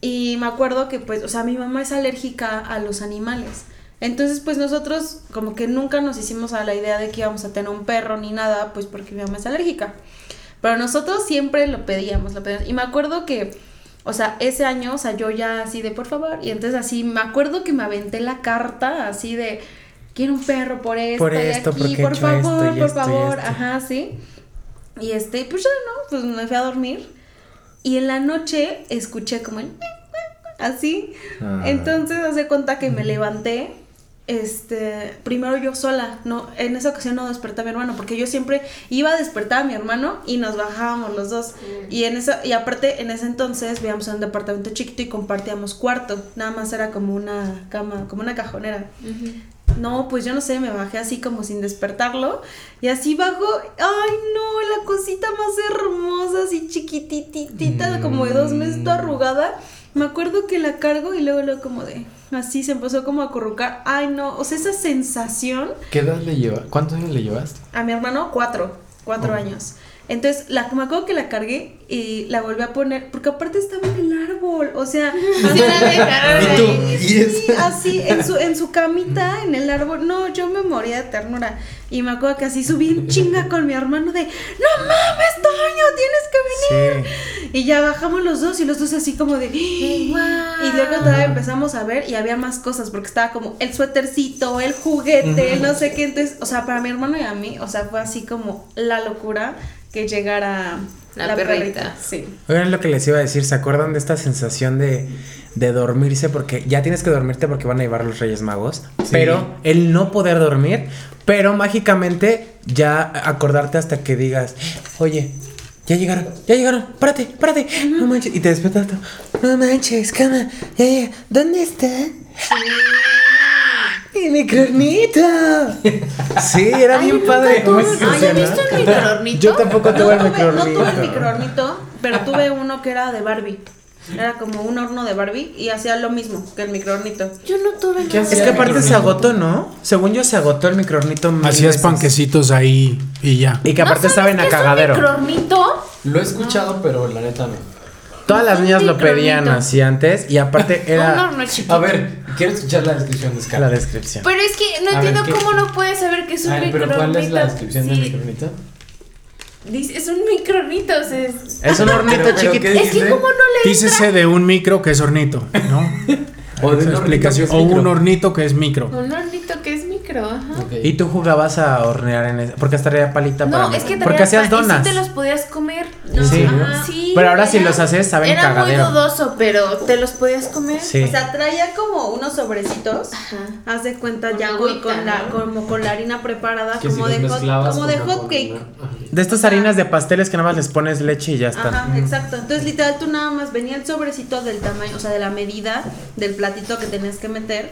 y me acuerdo que pues, o sea, mi mamá es alérgica a los animales. Entonces, pues nosotros como que nunca nos hicimos a la idea de que íbamos a tener un perro ni nada, pues porque mi mamá es alérgica. Pero nosotros siempre lo pedíamos, lo pedíamos. Y me acuerdo que, o sea, ese año, o sea, yo ya así de por favor. Y entonces así, me acuerdo que me aventé la carta así de, quiero un perro por esto, Por y esto, aquí, porque he por favor, esto y por esto favor. esto. Ajá, sí. Y este, pues ya no, pues me fui a dormir. Y en la noche escuché como el así. Ah. Entonces hace cuenta que me levanté. Este, primero yo sola, no, en esa ocasión no desperté a mi hermano, porque yo siempre iba a despertar a mi hermano y nos bajábamos los dos. Y en esa, y aparte, en ese entonces vivíamos en un departamento chiquito y compartíamos cuarto. Nada más era como una cama, como una cajonera. No, pues yo no sé, me bajé así como sin despertarlo. Y así bajo, ay no, la cosita más hermosa, así chiquititita, como de dos meses, toda arrugada. Me acuerdo que la cargo y luego, luego como de, así se empezó como a acurrucar. Ay no, o sea, esa sensación. ¿Qué edad le llevas? ¿Cuántos años le llevas? A mi hermano, cuatro, cuatro años. Entonces, la, me acuerdo que la cargué y la volví a poner, porque aparte estaba en el árbol, o sea, Sí la dejaron ¿Y tú? ahí. ¿Y es? Sí, así, en su, en su camita, en el árbol. No, yo me moría de ternura. Y me acuerdo que así subí en chinga con mi hermano de, no mames, Toño, tienes que venir. Y ya bajamos los dos y los dos así como de... Y luego todavía empezamos a ver y había más cosas porque estaba como el suétercito, el juguete, no sé qué. Entonces, o sea, para mi hermano y a mí, o sea, fue así como la locura que llegara La perrita. Sí. Oigan lo que les iba a decir, ¿se acuerdan de esta sensación de, de dormirse? Porque ya tienes que dormirte porque van a llevar los Reyes Magos. Pero el no poder dormir, pero mágicamente ya acordarte hasta que digas, oye, ya llegaron, ya llegaron, párate, párate, no manches. Y te despiertas, no manches, cama, ya llega, ¿dónde está? ¡Mi micronito! Sí, era bien padre. ¿Tú- ¿Cómo ¿No se has funciona? visto el microornito? Yo tampoco No tuve el no microornito. tuve el microornito, pero tuve uno que era de Barbie. Era como un horno de Barbie y hacía lo mismo que el microornito. Yo no tuve ¿Qué nada. Es que aparte se agotó, ¿no? Según yo se agotó el microornito. Hacías veces. panquecitos ahí y ya. Y que aparte ¿No saben a cagadero. microornito? Lo he escuchado, pero la neta no. Todas las Un niñas lo pedían así antes y aparte Un era horno chiquito. A ver, quiero escuchar la descripción de la Scarlett. descripción. Pero es que no A ver, entiendo ¿qué? cómo no puedes saber que es un A ver, microornito. pero ¿cuál es la descripción del Sí, microornito? dice- es un microornito, o sea, es... Es un hornito Pero- pero chiquito. ¿qué Es que dice? como no le Dícese de un micro que es hornito, ¿no? O de Esa un hornito explicación. que es O un micro. hornito que es micro. Un hornito que es micro, ajá. Ok. Y tú jugabas a hornear en ese. Porque hasta traía palita para. No, es que Porque hacías donas. te los podías comer. ¿En serio? Ajá, sí, Pero ahora si era- los haces, saben Era cagadero. muy dudoso, pero te los podías comer. Sí. O sea, traía como unos sobrecitos. Ajá. Haz de cuenta ya con, la, ¿no? como con la harina preparada, si como de hot, como de hot cake. De estas harinas de pasteles que nada más les pones leche y ya están. Ajá, exacto. Entonces, literal, tú nada más venía el sobrecito del tamaño, o sea, de la medida del platito que tenías que meter.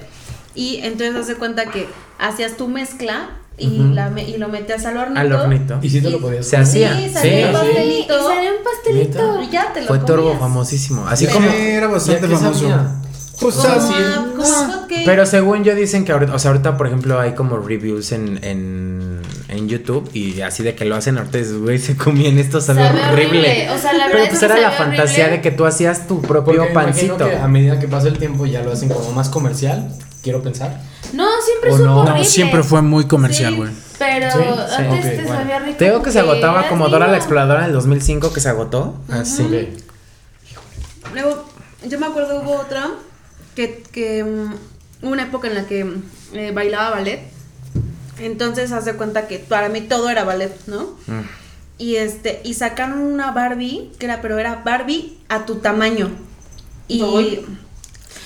Y entonces, haz de cuenta que hacías tu mezcla y, Ujú. la, me- y lo metías al hornito. Al hornito. ¿Y si te lo podías Se comer? hacía. Sí, salía Sí. un ¿Sí? pastelito. Y salió un pastelito. Y ya te lo Fue turbo comías. famosísimo. Así Pero- como. Era ¿Y a bastante famoso. sabía? Pues Como, así. a- como a hot cake. Pero según yo dicen que ahorita, o sea, ahorita por ejemplo hay como reviews en, en, en YouTube y así de que lo hacen ahorita, güey, se comían esto, sabe, Sabe horrible. horrible. O sea, la verdad Pero es pues era la fantasía horrible. de que tú hacías tu Porque propio imagino pancito. que a medida que pasa el tiempo ya lo hacen como más comercial. Quiero pensar. No, siempre ¿O supo no? No, siempre fue muy comercial, Sí, güey. Pero Sí, sí, antes ok, te bueno. sabía rico. Te digo que se agotaba como Dora la. Exploradora en el 2005 que se agotó. Así. Luego, yo me acuerdo hubo otra que, que mm, hubo una época en la que eh, bailaba ballet. Entonces, haz de cuenta que para mí todo era ballet, ¿no? Mm. Y este, y sacaron una Barbie, que era, pero era Barbie a tu tamaño. Y,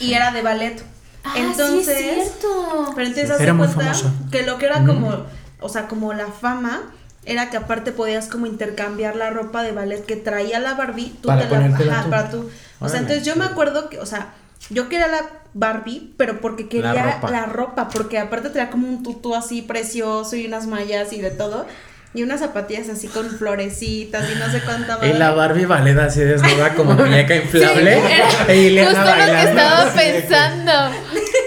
y era de ballet. Ah, entonces, sí es cierto. pero entonces haz Era muy famoso. que lo que era como, o sea, como la fama, era que aparte podías como intercambiar la ropa de ballet que traía la Barbie, tú Para te la ajá, tú. para tú. O Órale. sea, entonces yo me acuerdo que, o sea, yo quería la Barbie, pero porque quería la ropa. ropa, porque aparte traía como un tutú así precioso y unas mallas y de todo. Y unas zapatillas así con florecitas y no sé cuánta Y la. Barbie valeda así desnuda como muñeca inflable. era y Ileana Justo lo que bailando. estaba pensando.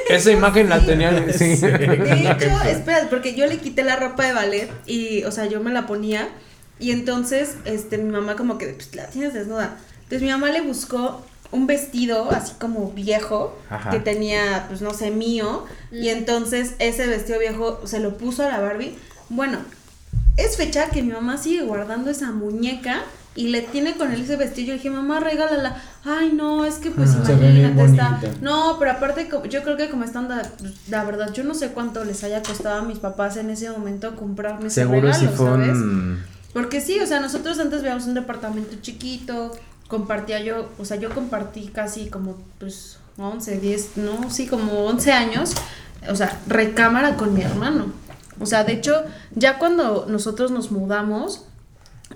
Esa imagen la tenía. Sí. De hecho, espera, porque yo le quité la ropa de ballet y, o sea, yo me la ponía y entonces, este, mi mamá como que, pues, la tienes desnuda. Entonces mi mamá le buscó un vestido así como viejo Ajá. que tenía, pues, no sé, mío y entonces ese vestido viejo se lo puso a la Barbie. Bueno, es fecha que mi mamá sigue guardando esa muñeca y le tiene con él ese vestido. Yo dije, mamá, regálala. Ay, no, es que pues Ah, imagínate, está. No, pero aparte, yo creo que como están, la, la verdad, yo no sé cuánto les haya costado a mis papás en ese momento comprarme ese Seguro regalo, si fue ¿sabes? un. Porque sí, o sea, nosotros antes vivíamos un departamento chiquito, compartía yo, o sea, yo compartí casi como, pues, 11, 10, no, sí, como 11 años, o sea, recámara con mi hermano. O sea, de hecho, ya cuando nosotros nos mudamos,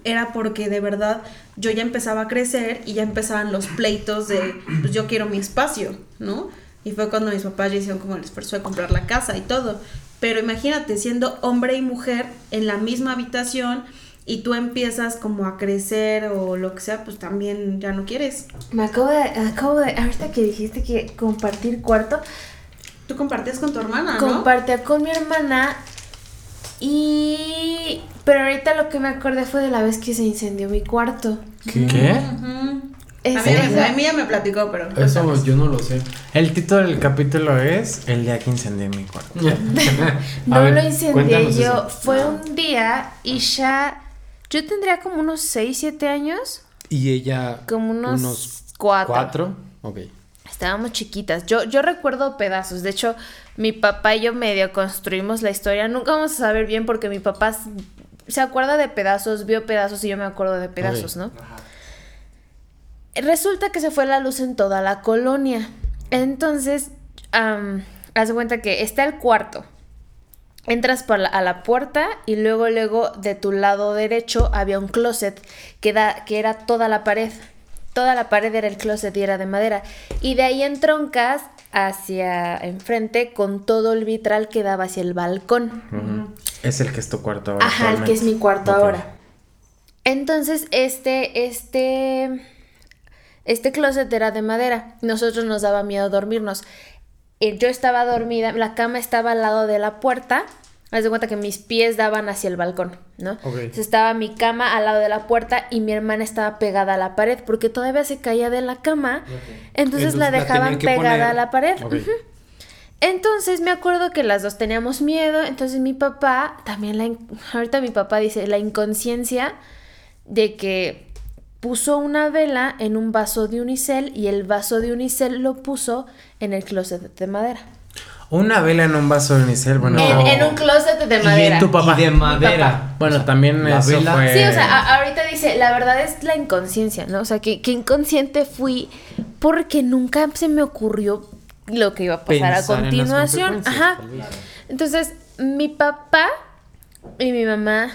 era porque de verdad yo ya empezaba a crecer y ya empezaban los pleitos de, pues yo quiero mi espacio, ¿no? Y fue cuando mis papás ya hicieron como el esfuerzo de comprar la casa y todo. Pero imagínate, siendo hombre y mujer en la misma habitación y tú empiezas como a crecer o lo que sea, pues también ya no quieres. Me acabo de, acabo de, ahorita que dijiste que compartir cuarto, Tú compartías con tu hermana, ¿no? compartía con mi hermana y... Pero ahorita lo que me acordé fue de la vez que se incendió mi cuarto. ¿Qué? Esa- a, mí, esa- a mí ya me platicó, pero... Eso yo no lo sé. El título del capítulo es El día que incendié mi cuarto. No ver, lo incendié yo. eso. Fue un día y ya... Yo tendría como unos 6, 7 años. Y ella. Como unos, cuatro. ¿Cuatro? Ok. Estábamos chiquitas. Yo, yo recuerdo pedazos. De hecho, mi papá y yo medio construimos la historia. Nunca vamos a saber bien porque mi papá se acuerda de pedazos, vio pedazos y yo me acuerdo de pedazos. ¿no? Resulta que se fue la luz en toda la colonia. Entonces, am, haz de cuenta que está el cuarto. Entras por la- a la puerta y luego, luego de tu lado derecho había un closet que, da- que era toda la pared. Toda la pared era el closet y era de madera. Y de ahí en troncas hacia enfrente con todo el vitral que daba hacia el balcón. Es el que es tu cuarto ahora. Ajá, el que es mi cuarto ahora. Entonces, este, este, este closet era de madera. Nosotros nos daba miedo dormirnos. Eh, Yo estaba dormida, la cama estaba al lado de la puerta. Haz de cuenta que mis pies daban hacia el balcón, ¿no? Ok. Entonces estaba mi cama al lado de la puerta y mi hermana estaba pegada a la pared porque todavía se caía de la cama. Entonces, la Entonces la dejaban pegada poner. a la pared. Entonces me acuerdo que las dos teníamos miedo, entonces mi papá, también la, in- ahorita mi papá dice, la inconsciencia de que puso una vela en un vaso de unicel y el vaso de unicel lo puso en el closet de madera. Una vela en un vaso de unicel, bueno. En, no. en un closet de Y madera. en tu papá. Y de madera. Bueno, también la eso vela. fue. Sí, o sea, a- ahorita dice, la verdad es la inconsciencia, ¿no? O sea, que, que inconsciente fui porque nunca se me ocurrió lo que iba a pasar a Pensar en las continuación. Ajá. Entonces, mi papá y mi mamá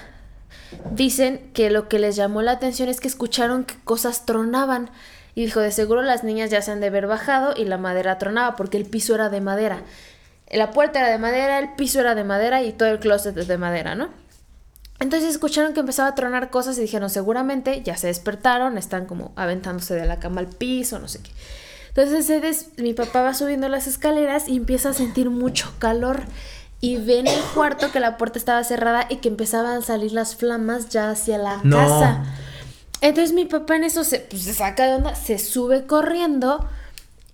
dicen que lo que les llamó la atención es que escucharon que cosas tronaban. Y dijo, de seguro las niñas ya se han de haber bajado y la madera tronaba porque el piso era de madera. La puerta era de madera, el piso era de madera y todo el closet es de madera, ¿no? Entonces escucharon que empezaba a tronar cosas y dijeron, seguramente ya se despertaron, están como aventándose de la cama al piso, no sé qué. Entonces se des- mi papá va subiendo las escaleras y empieza a sentir mucho calor y ve en el cuarto que la puerta estaba cerrada y que empezaban a salir las flamas ya hacia la No. casa. Entonces mi papá en eso se, pues, se saca de onda, se sube corriendo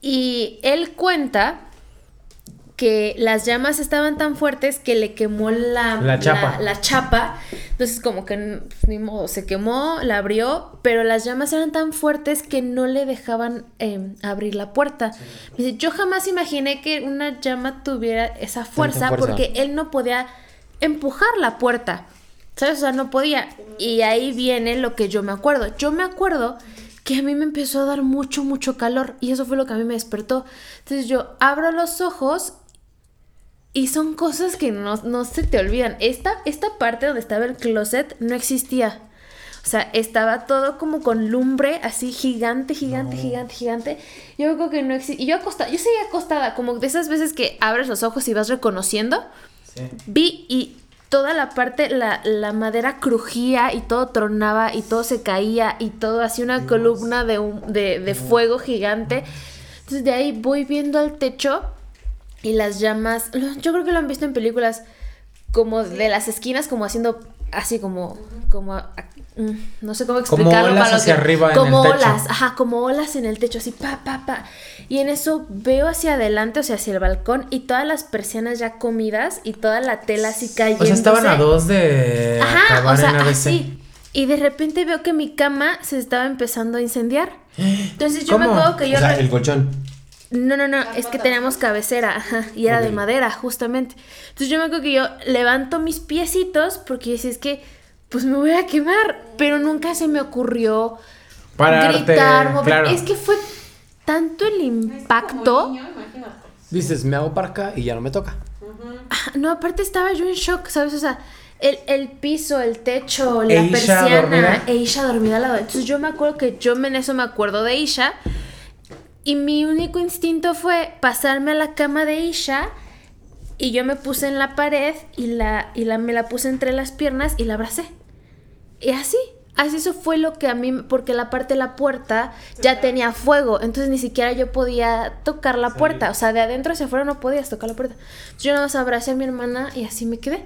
y él cuenta que las llamas estaban tan fuertes que le quemó la, La chapa. la chapa. Entonces como que ni modo, se quemó, la abrió, pero las llamas eran tan fuertes que no le dejaban eh, abrir la puerta. Me dice, yo jamás imaginé que una llama tuviera esa fuerza, fuerza. porque él no podía empujar la puerta. ¿Sabes? O sea, no podía. Y ahí viene lo que yo me acuerdo. Yo me acuerdo que a mí me empezó a dar mucho, mucho calor. Y eso fue lo que a mí me despertó. Entonces yo abro los ojos y son cosas que no, no se te olvidan. Esta, esta parte donde estaba el closet no existía. O sea, estaba todo como con lumbre, así gigante, gigante, gigante, gigante. Yo creo que no existía. Y yo acostada, yo seguía acostada, como de esas veces que abres los ojos y vas reconociendo. Vi y toda la parte, la, la madera crujía y todo tronaba y todo se caía y todo hacía una columna de, hum- de, de fuego gigante. Entonces de ahí voy viendo al techo y las llamas, yo creo que lo han visto en películas como de las esquinas, como haciendo así como, como, mm, no sé cómo Como explicarlo. olas para lo hacia que- arriba en Como el techo. olas, ajá, como olas en el techo, así pa, pa, pa. Y en eso veo hacia adelante, o sea, hacia el balcón y todas las persianas ya comidas y toda la tela así cayendo. O sea, estaban a dos de Ajá, acabar o sea, en ABC. así. Y de repente veo que mi cama se estaba empezando a incendiar. Entonces yo me acuerdo que yo... O sea, el colchón. No, no, no, es que teníamos cabecera, ajá, y era de madera, justamente. Entonces yo me acuerdo que yo levanto mis piecitos porque decía, es que, pues me voy a quemar, pero nunca se me ocurrió Pararte, gritar, mover. claro. Es que fue tanto el impacto. Dices, me hago para acá y ya no me toca. No, aparte estaba yo en shock, ¿sabes? O sea, el, el piso, el techo, la ¿E Isha persiana, dormida? e Isha dormida al lado. Entonces yo me acuerdo que yo en eso me acuerdo de Isha. Y mi único instinto fue pasarme a la cama de Isha. Y yo me puse en la pared y, la, y la, me la puse entre las piernas y la abracé. Y así, así eso fue lo que a mí, porque la parte de la puerta ya tenía fuego, entonces ni siquiera yo podía tocar la puerta, o sea, de adentro hacia afuera no podías tocar la puerta. Entonces yo nada más abracé a mi hermana y así me quedé,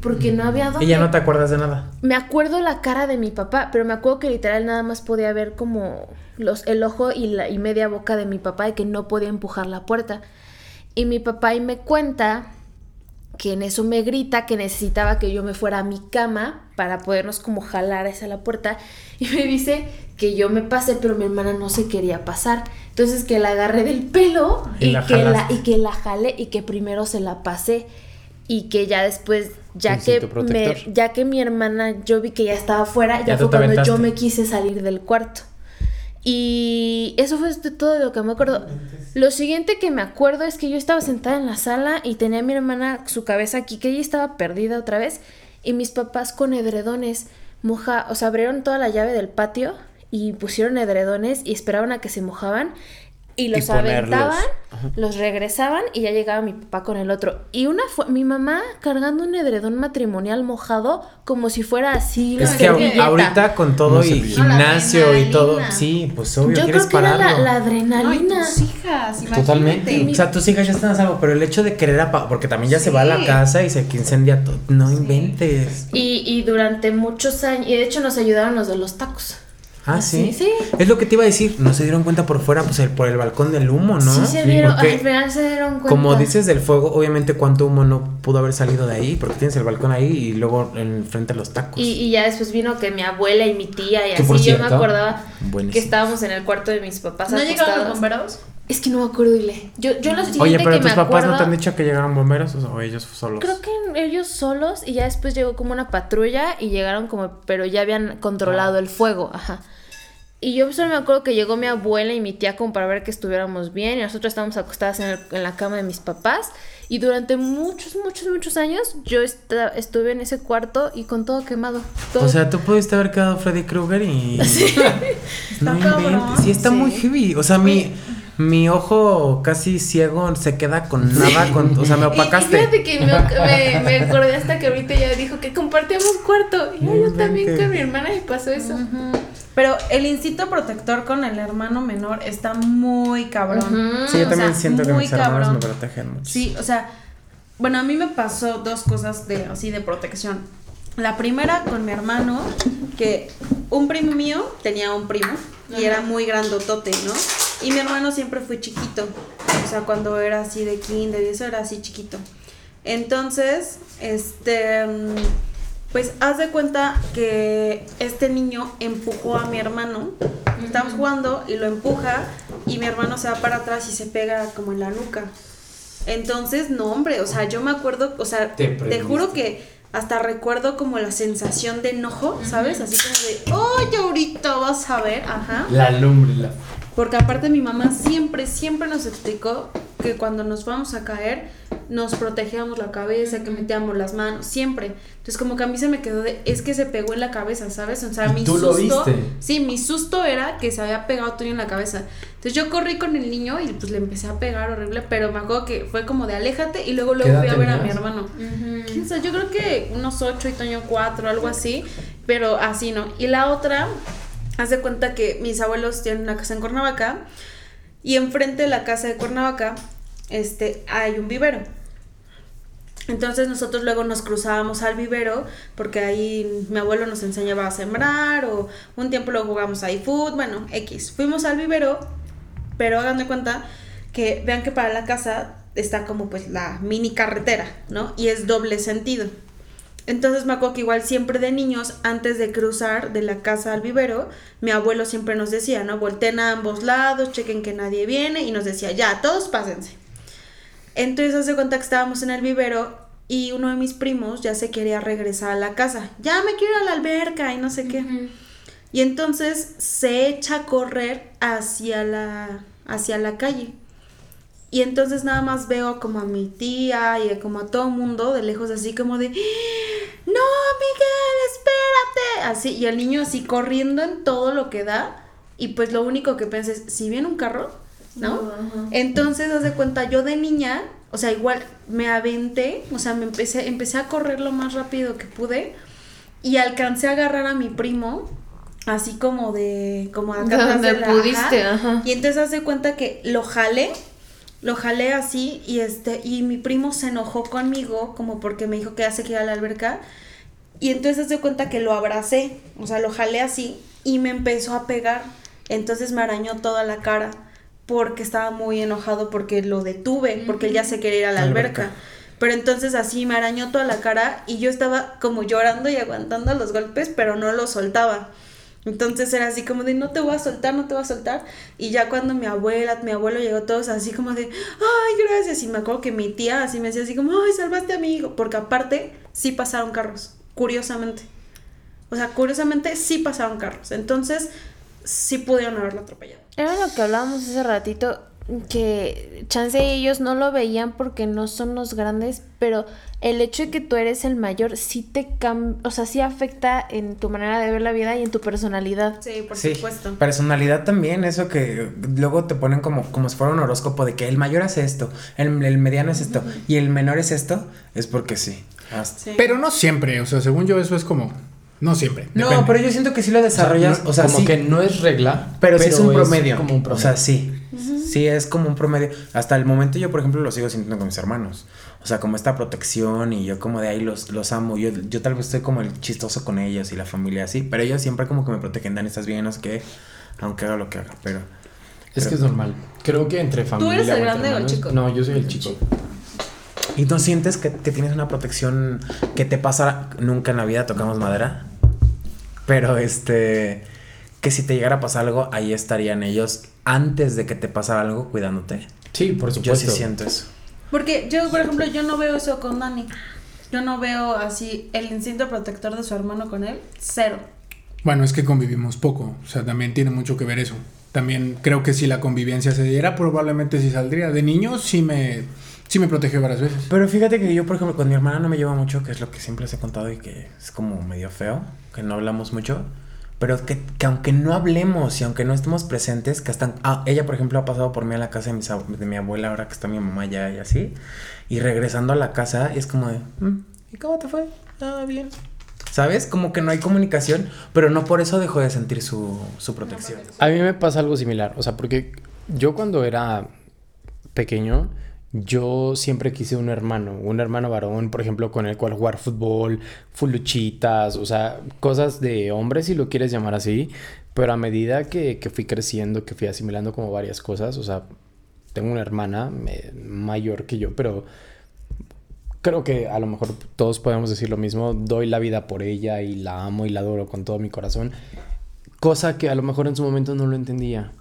porque no había dónde. Y ya no te acuerdas de nada. Me acuerdo la cara de mi papá, pero me acuerdo que literal nada más podía ver como los, el ojo y, la, y media boca de mi papá y que no podía empujar la puerta. Y mi papá ahí me cuenta que en eso me grita que necesitaba que yo me fuera a mi cama para podernos como jalar hacia la puerta y me dice que yo me pasé pero mi hermana no se quería pasar entonces que la agarré del pelo Y y, que, la, y que la jale y que primero se la pasé y que ya después ya que me, ya que mi hermana yo vi que ya estaba afuera ya, Ya fue cuando yo me quise salir del cuarto. Y eso fue de todo lo que me acuerdo. Lo siguiente que me acuerdo es que yo estaba sentada en la sala y tenía a mi hermana su cabeza aquí, que ella estaba perdida otra vez, y mis papás con edredones moja, o sea, abrieron toda la llave del patio y pusieron edredones y esperaban a que se mojaban y los aventaban, los regresaban y ya llegaba mi papá con el otro. Y una fue mi mamá cargando un edredón matrimonial mojado como si fuera así. Es la que servilleta. ahorita con todo Una y gimnasio y todo, sí, pues obvio, Yo quieres creo que era la, pararlo. la No, y adrenalina. tus hijas, imagínate. Totalmente. O sea, tus hijas ya están a salvo, pero el hecho de querer apagar, porque también ya se va a la casa y se incendia todo. No inventes. Y, y durante muchos años, y de hecho nos ayudaron los de los tacos. Ah, sí. Sí, sí. Es lo que te iba a decir. No se dieron cuenta por fuera, pues el- por el balcón del humo, ¿no? Sí se dieron, Porque, al final se dieron cuenta. como dices del fuego, obviamente cuánto humo no pudo haber salido de ahí, porque tienes el balcón ahí y luego enfrente a los tacos. Y, y ya después vino que mi abuela y mi tía y así por yo me acordaba buenísimo. que estábamos en el cuarto de mis papás ¿No llegaron los acostados. bomberos? Es que no me acuerdo, Ile. Yo, yo lo siguiente Oye, pero que tus me papás acuerdo, no te han dicho que llegaron bomberos o ellos solos. Creo que ellos solos y ya después llegó como una patrulla y llegaron como, pero ya habían controlado el fuego, ajá. Y yo solo me acuerdo que llegó mi abuela y mi tía como para ver que estuviéramos bien y nosotros estábamos acostadas en, el- en la cama de mis papás y durante muchos, muchos, muchos años yo estuve en ese cuarto y con todo quemado. todo. O sea, tú pudiste haber quedado Freddy Krueger y. No Está. Sí, está muy heavy. O sea, mi, mi ojo casi ciego se queda con nada. Con, o sea, me Y- Y, opacaste. fíjate que me, me, me acordé hasta que ahorita ya dijo que compartíamos cuarto. Y yo, también con mi hermana me pasó eso. Pero el instinto protector con el hermano menor está muy cabrón. Sí, yo o también sea, siento que mis hermanos me cabrón. protegen mucho. Sí, o sea, bueno, a mí me pasó dos cosas de así de protección. La primera con mi hermano, que un primo mío tenía un primo y era muy grandotote, ¿no? Y mi hermano siempre fue chiquito. O sea, cuando era así de kinder y eso era así chiquito. Entonces, este, mm, pues haz de cuenta que este niño empujó a mi hermano. Estamos jugando y lo empuja y mi hermano se va para atrás y se pega como en la nuca. Entonces, no, hombre, o sea, yo me acuerdo, o sea, Te te, juro que hasta recuerdo como la sensación de enojo, ¿sabes? Así como de, ¡ay, ahorita vas a ver! Ajá. La lumbre, la... Porque aparte mi mamá siempre, siempre nos explicó que cuando nos vamos a caer, nos protegíamos la cabeza, que metíamos las manos, siempre. Entonces como que a mí se me quedó de, es que se pegó en la cabeza, ¿sabes? O sea, ¿Y mi tú lo susto... viste? Sí, mi susto era que se había pegado Toño en la cabeza. Entonces yo corrí con el niño y pues le empecé a pegar horrible, pero me acuerdo que fue como de aléjate y luego luego fui a ver a mi hermano. ¿Quién sabe? Yo creo que unos ocho y Toño cuatro, algo así, pero así no. Y la otra, haz de cuenta que mis abuelos tienen una casa en Cuernavaca y enfrente de la casa de Cuernavaca este, hay un vivero. Entonces nosotros luego nos cruzábamos al vivero porque ahí mi abuelo nos enseñaba a sembrar o un tiempo luego jugamos ahí food, bueno, X. Fuimos al vivero, pero hagan de cuenta que vean que para la casa está como pues la mini carretera, ¿no? Y es doble sentido. Entonces me acuerdo que igual siempre de niños, antes de cruzar de la casa al vivero, mi abuelo siempre nos decía, ¿no? Volteen a ambos lados, chequen que nadie viene y nos decía, ya, todos pásense. Entonces hace cuenta que estábamos en el vivero y uno de mis primos ya se quería regresar a la casa. Ya me quiero ir a la alberca y no sé qué. Y entonces se echa a correr hacia la, hacia la calle. Y entonces nada más veo como a mi tía y como a todo mundo de lejos así como de, no, Miguel, espérate. Así, y el niño así corriendo en todo lo que da. Y pues lo único que pensé es, si viene un carro, ¿no? Entonces, haz de cuenta, yo de niña, o sea, igual me aventé, o sea, me empecé, empecé a correr lo más rápido que pude y alcancé a agarrar a mi primo, así como de, como acá donde pudiste, ajá. ajá. Y entonces haz de cuenta que lo jalé, lo jalé así y este, y mi primo se enojó conmigo como porque me dijo que ya se quedara a la alberca. Y entonces de cuenta que lo abracé, o sea, lo jalé así y me empezó a pegar. Entonces me arañó toda la cara porque estaba muy enojado porque lo detuve, porque él ya se quería ir a la La alberca. alberca. Pero entonces así me arañó toda la cara y yo estaba como llorando y aguantando los golpes, pero no lo soltaba. Entonces era así como de no te voy a soltar, no te voy a soltar. Y ya cuando mi abuela, mi abuelo llegó todos así como de, ay, gracias. Y me acuerdo que mi tía así me decía así como, ay, salvaste a mi hijo. Porque aparte sí pasaron carros, curiosamente. O sea, curiosamente sí pasaron carros. Entonces sí pudieron haberlo atropellado. Era lo que hablábamos hace ratito, que chance ellos no lo veían porque no son los grandes, pero el hecho de que tú eres el mayor sí te cambia, o sea, sí afecta en tu manera de ver la vida y en tu personalidad. Sí, por Sí, supuesto. personalidad también, eso que luego te ponen como, como si fuera un horóscopo de que el mayor hace esto, el, el mediano es esto y el menor es esto, es porque sí. Hasta- Sí. Pero no siempre, o sea, según yo eso es como... No siempre. No, pero yo siento que sí lo desarrollas, o sea, como sí, que no es regla, pero, sí es un promedio. como un promedio. O sea, sí. Sí, es como un promedio. Hasta el momento yo, por ejemplo, lo sigo sintiendo con mis hermanos. O sea, como esta protección y yo como de ahí los, los amo. Yo, yo tal vez estoy como el chistoso con ellos y la familia así, pero ellos siempre como que me protegen, Dan, estás bien, no sé qué, aunque haga lo que haga, pero... es que es normal. Creo que entre familia. eres el grande o el chico? No, yo soy el chico. ¿Y no sientes que, que tienes una protección que te pasa nunca en la vida? Tocamos madera. Pero este. Que si te llegara a pasar algo, ahí estarían ellos antes de que te pasara algo cuidándote. Sí, por supuesto. Yo sí siento eso. Porque yo, por ejemplo, yo no veo eso con Dani. Yo no veo así el instinto protector de su hermano con él. Cero. Bueno, es que convivimos poco, o sea, también tiene mucho que ver eso. También creo que si la convivencia se diera, probablemente sí saldría. De niño sí me, sí me protegió varias veces. Pero fíjate que yo, por ejemplo, con mi hermana no me llevo mucho, que es lo que siempre les he contado y que es como medio feo, que no hablamos mucho. Pero que, que aunque no hablemos y aunque no estemos presentes, que hasta... ah, ella, por ejemplo, ha pasado por mí a la casa de, mis de mi abuela ahora que está mi mamá ya y así. Y regresando a la casa es como de... "Mm, ¿Y cómo te fue? Ah, bien. ¿Sabes? Como que no hay comunicación, pero no por eso dejó de sentir su, su protección. A mí me pasa algo similar. O sea, porque yo cuando era pequeño, yo siempre quise un hermano, un hermano varón, por ejemplo, con el cual jugar fútbol, fuluchitas, o sea, cosas de hombres, si lo quieres llamar así. Pero a medida que, que fui creciendo, que fui asimilando como varias cosas, o sea, tengo una hermana mayor que yo, pero creo que a lo mejor todos podemos decir lo mismo. Doy la vida por ella y la amo y la adoro con todo mi corazón. Cosa que a lo mejor en su momento no lo entendía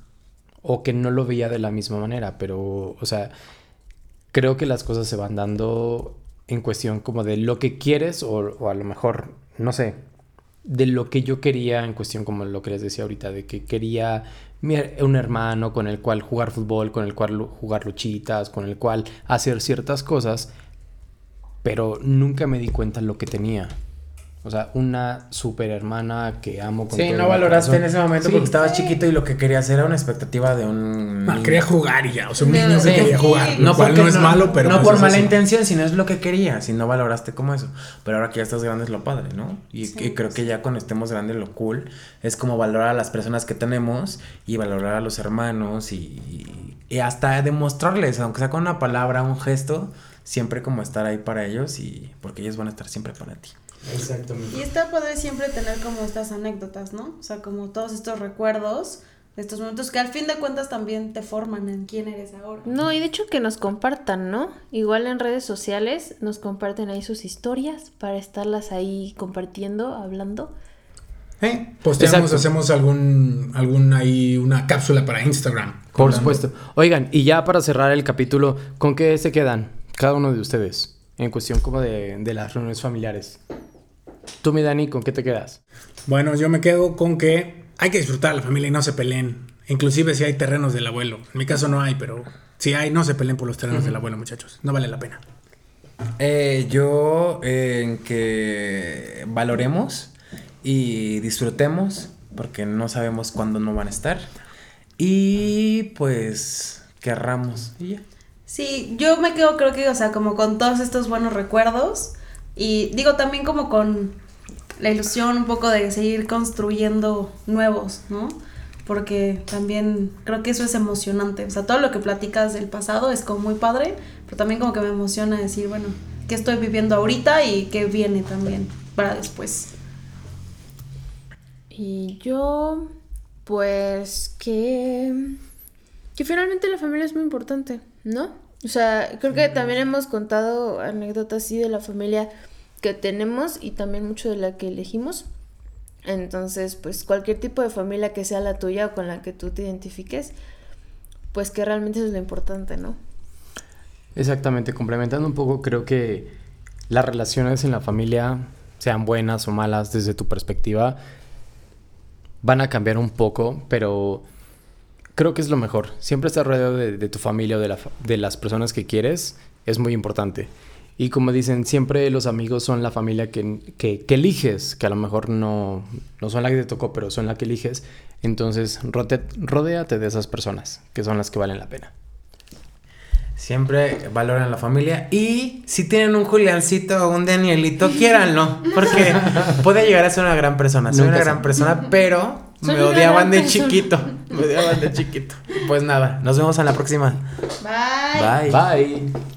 o que no lo veía de la misma manera, pero, o sea, creo que las cosas se van dando en cuestión como de lo que quieres o, a lo mejor, no sé, de lo que yo quería en cuestión como lo que les decía ahorita, de que quería un hermano con el cual jugar fútbol, con el cual jugar luchitas, con el cual hacer ciertas cosas, pero nunca me di cuenta lo que tenía. O sea, una super hermana que amo con Sí, todo no valoraste corazón. en ese momento Sí. porque estabas chiquito y lo que querías era una expectativa de un. No, niño. quería jugar y ya. O sea, un niño que quería jugar. Lo No, cual porque no es malo, pero. No pues por mala así. intención, sino es lo que querías y no valoraste como eso. Pero ahora que ya estás grande es lo padre, ¿no? Y, Sí. y creo que ya cuando estemos grandes lo cool es como valorar a las personas que tenemos y valorar a los hermanos y, y hasta demostrarles, aunque sea con una palabra, un gesto, siempre como estar ahí para ellos y porque ellos van a estar siempre para ti. Exactamente. Y está padre siempre tener como estas anécdotas, ¿no? O sea, como todos estos recuerdos de estos momentos que al fin de cuentas también te forman en quién eres ahora. No, y de hecho que nos compartan, ¿no? Igual en redes sociales nos comparten ahí sus historias para estarlas ahí compartiendo, hablando. ¿Eh? Posteamos, Exacto. hacemos algún, algún ahí, una cápsula para Instagram. Por supuesto. Oigan, y ya para cerrar el capítulo, ¿con qué se quedan cada uno de ustedes? En cuestión como de, de las reuniones familiares. Tú, mi Dani, ¿con qué te quedas? Bueno, yo me quedo con que hay que disfrutar a la familia y no se peleen. Inclusive si hay terrenos del abuelo. En mi caso no hay, pero si hay, no se peleen por los terrenos del abuelo, muchachos. No vale la pena. Eh, yo eh, en que valoremos y disfrutemos porque no sabemos cuándo no van a estar y pues querramos y ya. Sí, yo me quedo creo que, o sea, como con todos estos buenos recuerdos y digo también como con la ilusión un poco de seguir construyendo nuevos, ¿no? Porque también creo que eso es emocionante, o sea, todo lo que platicas del pasado es como muy padre, pero también como que me emociona decir, bueno, qué estoy viviendo ahorita y qué viene también para después. Y yo, pues que... Que finalmente la familia es muy importante, ¿no? O sea, creo que también hemos contado anécdotas así de la familia que tenemos y también mucho de la que elegimos. Entonces, pues cualquier tipo de familia que sea la tuya o con la que tú te identifiques, pues que realmente eso es lo importante, ¿no? Exactamente, complementando un poco, creo que las relaciones en la familia, sean buenas o malas desde tu perspectiva, van a cambiar un poco, pero creo que es lo mejor. Siempre estar rodeado de, de tu familia o de, la de las personas que quieres es muy importante. Y como dicen, siempre los amigos son la familia que, que, que eliges, que a lo mejor no, no son la que te tocó, pero son la que eliges. Entonces, rote- rodéate de esas personas, que son las que valen la pena. Siempre valoran la familia y si tienen un Juliancito o un Danielito, quiéranlo, porque puede llegar a ser una gran persona. Soy Nunca una gran persona, pero Soy me odiaban de persona. chiquito. Me odiaban de chiquito. Pues nada, nos vemos en la próxima. Bye. Bye. Bye.